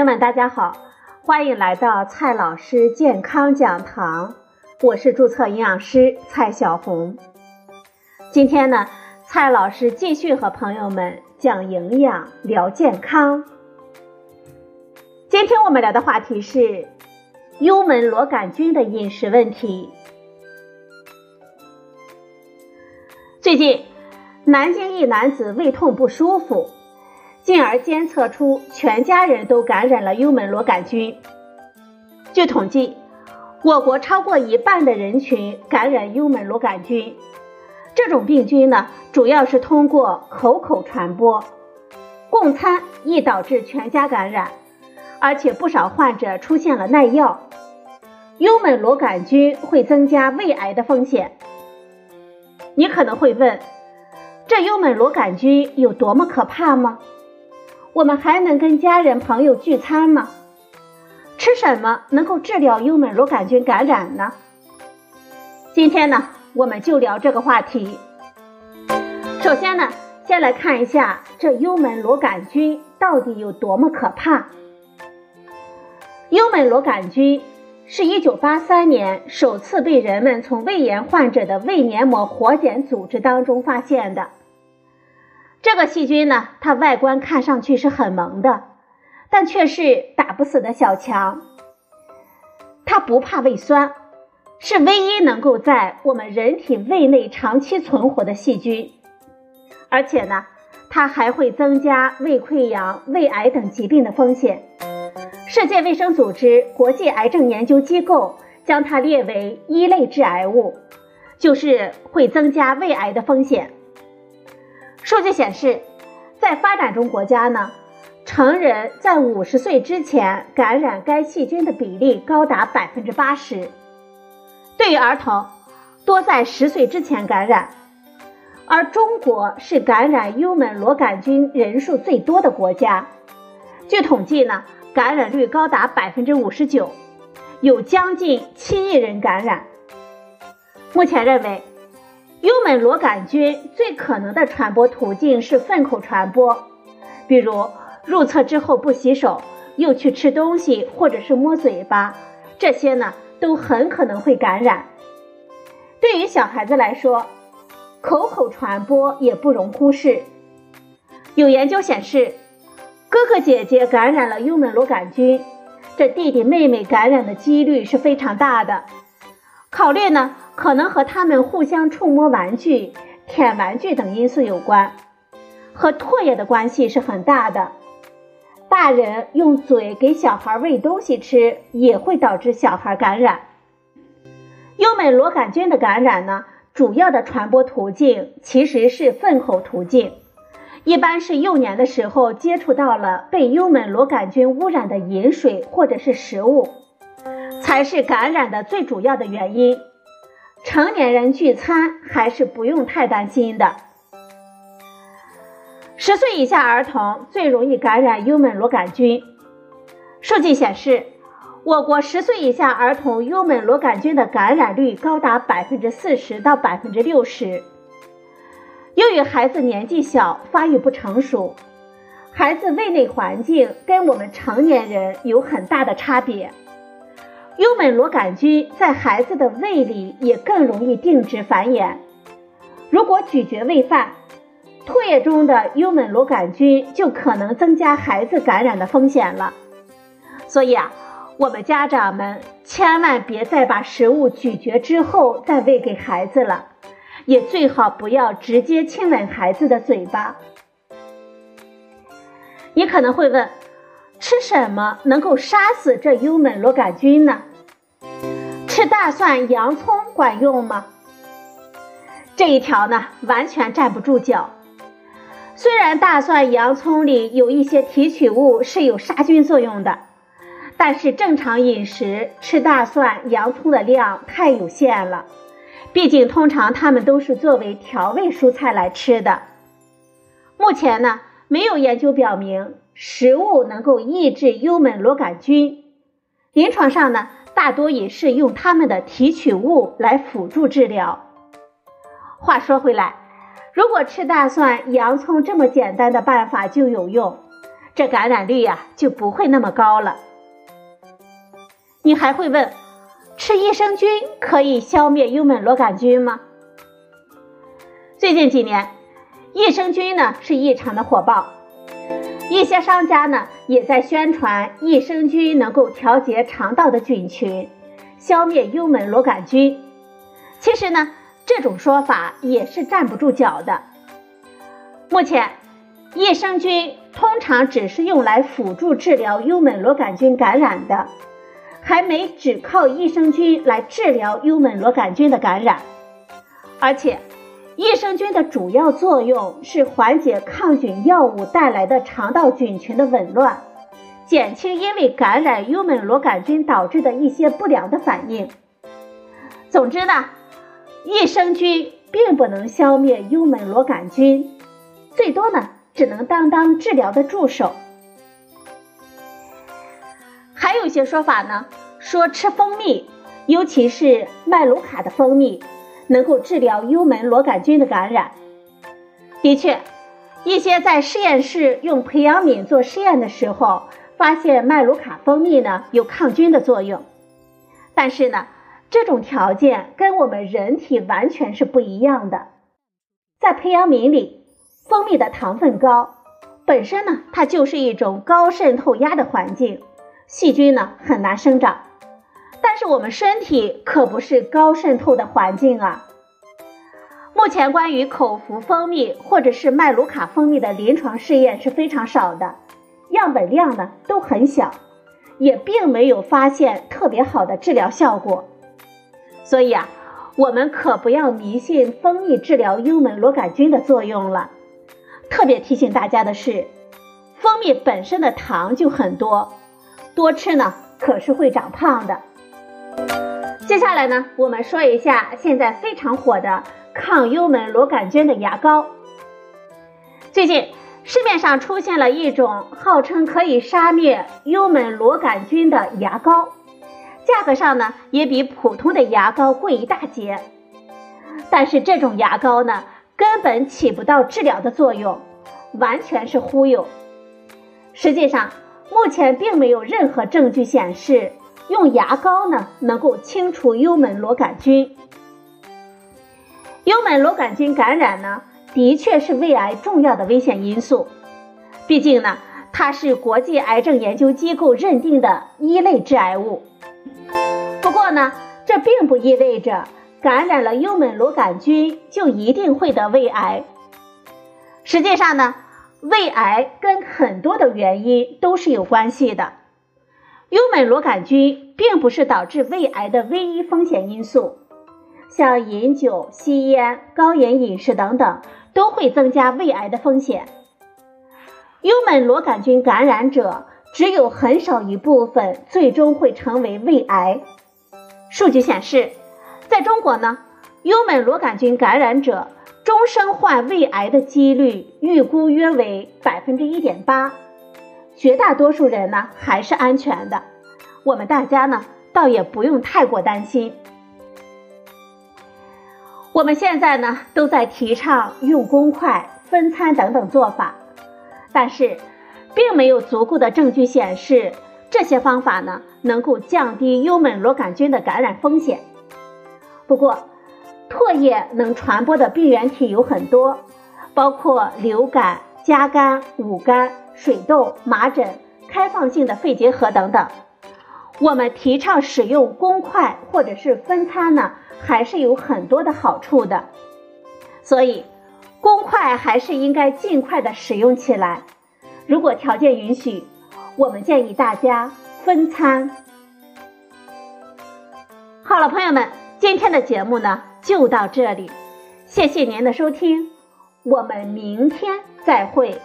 朋友们，大家好，欢迎来到蔡老师健康讲堂，我是注册营养师蔡小红。今天呢，蔡老师继续和朋友们讲营养、聊健康。今天我们聊的话题是幽门螺杆菌的饮食问题。最近，南京一男子胃痛不舒服。进而监测出全家人都感染了幽门螺杆菌。据统计，我国超过一半的人群感染幽门螺杆菌。这种病菌呢，主要是通过口口传播，共餐易导致全家感染，而且不少患者出现了耐药。幽门螺杆菌会增加胃癌的风险。你可能会问，这幽门螺杆菌有多么可怕吗？我们还能跟家人朋友聚餐吗？吃什么能够治疗幽门螺杆菌感染呢？今天呢，我们就聊这个话题。首先呢，先来看一下这幽门螺杆菌到底有多么可怕。幽门螺杆菌是一九八三年首次被人们从胃炎患者的胃黏膜活检组织当中发现的。这个细菌呢，它外观看上去是很萌的，但却是打不死的小强。它不怕胃酸，是唯一能够在我们人体胃内长期存活的细菌。而且呢，它还会增加胃溃疡、胃癌等疾病的风险。世界卫生组织国际癌症研究机构将它列为一类致癌物，就是会增加胃癌的风险。数据显示，在发展中国家呢，成人在五十岁之前感染该细菌的比例高达百分之八十。对于儿童，多在十岁之前感染。而中国是感染幽门螺杆菌人数最多的国家，据统计呢，感染率高达百分之五十九，有将近七亿人感染。目前认为。幽门螺杆菌最可能的传播途径是粪口传播，比如入厕之后不洗手，又去吃东西或者是摸嘴巴，这些呢都很可能会感染。对于小孩子来说，口口传播也不容忽视。有研究显示，哥哥姐姐感染了幽门螺杆菌，这弟弟妹妹感染的几率是非常大的。考虑呢？可能和他们互相触摸玩具、舔玩具等因素有关，和唾液的关系是很大的。大人用嘴给小孩喂东西吃，也会导致小孩感染。幽门螺杆菌的感染呢，主要的传播途径其实是粪口途径，一般是幼年的时候接触到了被幽门螺杆菌污染的饮水或者是食物，才是感染的最主要的原因。成年人聚餐还是不用太担心的。十岁以下儿童最容易感染幽门螺杆菌。数据显示，我国十岁以下儿童幽门螺杆菌的感染率高达百分之四十到百分之六十。由于孩子年纪小，发育不成熟，孩子胃内环境跟我们成年人有很大的差别。幽门螺杆菌在孩子的胃里也更容易定植繁衍。如果咀嚼喂饭，唾液中的幽门螺杆菌就可能增加孩子感染的风险了。所以啊，我们家长们千万别再把食物咀嚼之后再喂给孩子了，也最好不要直接亲吻孩子的嘴巴。你可能会问，吃什么能够杀死这幽门螺杆菌呢？吃大蒜、洋葱管用吗？这一条呢，完全站不住脚。虽然大蒜、洋葱里有一些提取物是有杀菌作用的，但是正常饮食吃大蒜、洋葱的量太有限了。毕竟，通常它们都是作为调味蔬菜来吃的。目前呢，没有研究表明食物能够抑制幽门螺杆菌。临床上呢。大多也是用它们的提取物来辅助治疗。话说回来，如果吃大蒜、洋葱这么简单的办法就有用，这感染率呀就不会那么高了。你还会问，吃益生菌可以消灭幽门螺杆菌吗？最近几年，益生菌呢是异常的火爆，一些商家呢也在宣传益生菌能够调节肠道的菌群，消灭幽门螺杆菌。其实呢，这种说法也是站不住脚的。目前，益生菌通常只是用来辅助治疗幽门螺杆菌感染的，还没只靠益生菌来治疗幽门螺杆菌的感染。而且，益生菌的主要作用是缓解抗菌药物带来的肠道菌群的紊乱，减轻因为感染幽门螺杆菌导致的一些不良的反应。总之呢。益生菌并不能消灭幽门螺杆菌，最多呢只能当当治疗的助手。还有些说法呢，说吃蜂蜜，尤其是麦卢卡的蜂蜜，能够治疗幽门螺杆菌的感染。的确，一些在实验室用培养皿做实验的时候，发现麦卢卡蜂蜜呢有抗菌的作用，但是呢。这种条件跟我们人体完全是不一样的。在培养皿里，蜂蜜的糖分高，本身呢它就是一种高渗透压的环境，细菌呢很难生长。但是我们身体可不是高渗透的环境啊。目前关于口服蜂蜜或者是麦卢卡蜂蜜的临床试验是非常少的，样本量呢都很小，也并没有发现特别好的治疗效果。所以啊，我们可不要迷信蜂蜜治疗幽门螺杆菌的作用了。特别提醒大家的是，蜂蜜本身的糖就很多，多吃呢可是会长胖的。接下来呢，我们说一下现在非常火的抗幽门螺杆菌的牙膏。最近市面上出现了一种号称可以杀灭幽门螺杆菌的牙膏。价格上呢，也比普通的牙膏贵一大截，但是这种牙膏呢，根本起不到治疗的作用，完全是忽悠。实际上，目前并没有任何证据显示用牙膏呢能够清除幽门螺杆菌。幽门螺杆菌感染呢，的确是胃癌重要的危险因素，毕竟呢，它是国际癌症研究机构认定的一类致癌物。不过呢，这并不意味着感染了幽门螺杆菌就一定会得胃癌。实际上呢，胃癌跟很多的原因都是有关系的。幽门螺杆菌并不是导致胃癌的唯一风险因素，像饮酒、吸烟、高盐饮食等等都会增加胃癌的风险。幽门螺杆菌感染者只有很少一部分最终会成为胃癌。数据显示，在中国呢，幽门螺杆菌感染者终生患胃癌的几率预估约为百分之一点八，绝大多数人呢还是安全的，我们大家呢倒也不用太过担心。我们现在呢都在提倡用公筷、分餐等等做法，但是并没有足够的证据显示。这些方法呢，能够降低幽门螺杆菌的感染风险。不过，唾液能传播的病原体有很多，包括流感、甲肝、五肝、水痘、麻疹、开放性的肺结核等等。我们提倡使用公筷或者是分餐呢，还是有很多的好处的。所以，公筷还是应该尽快的使用起来。如果条件允许。我们建议大家分餐。好了，朋友们，今天的节目呢就到这里，谢谢您的收听，我们明天再会。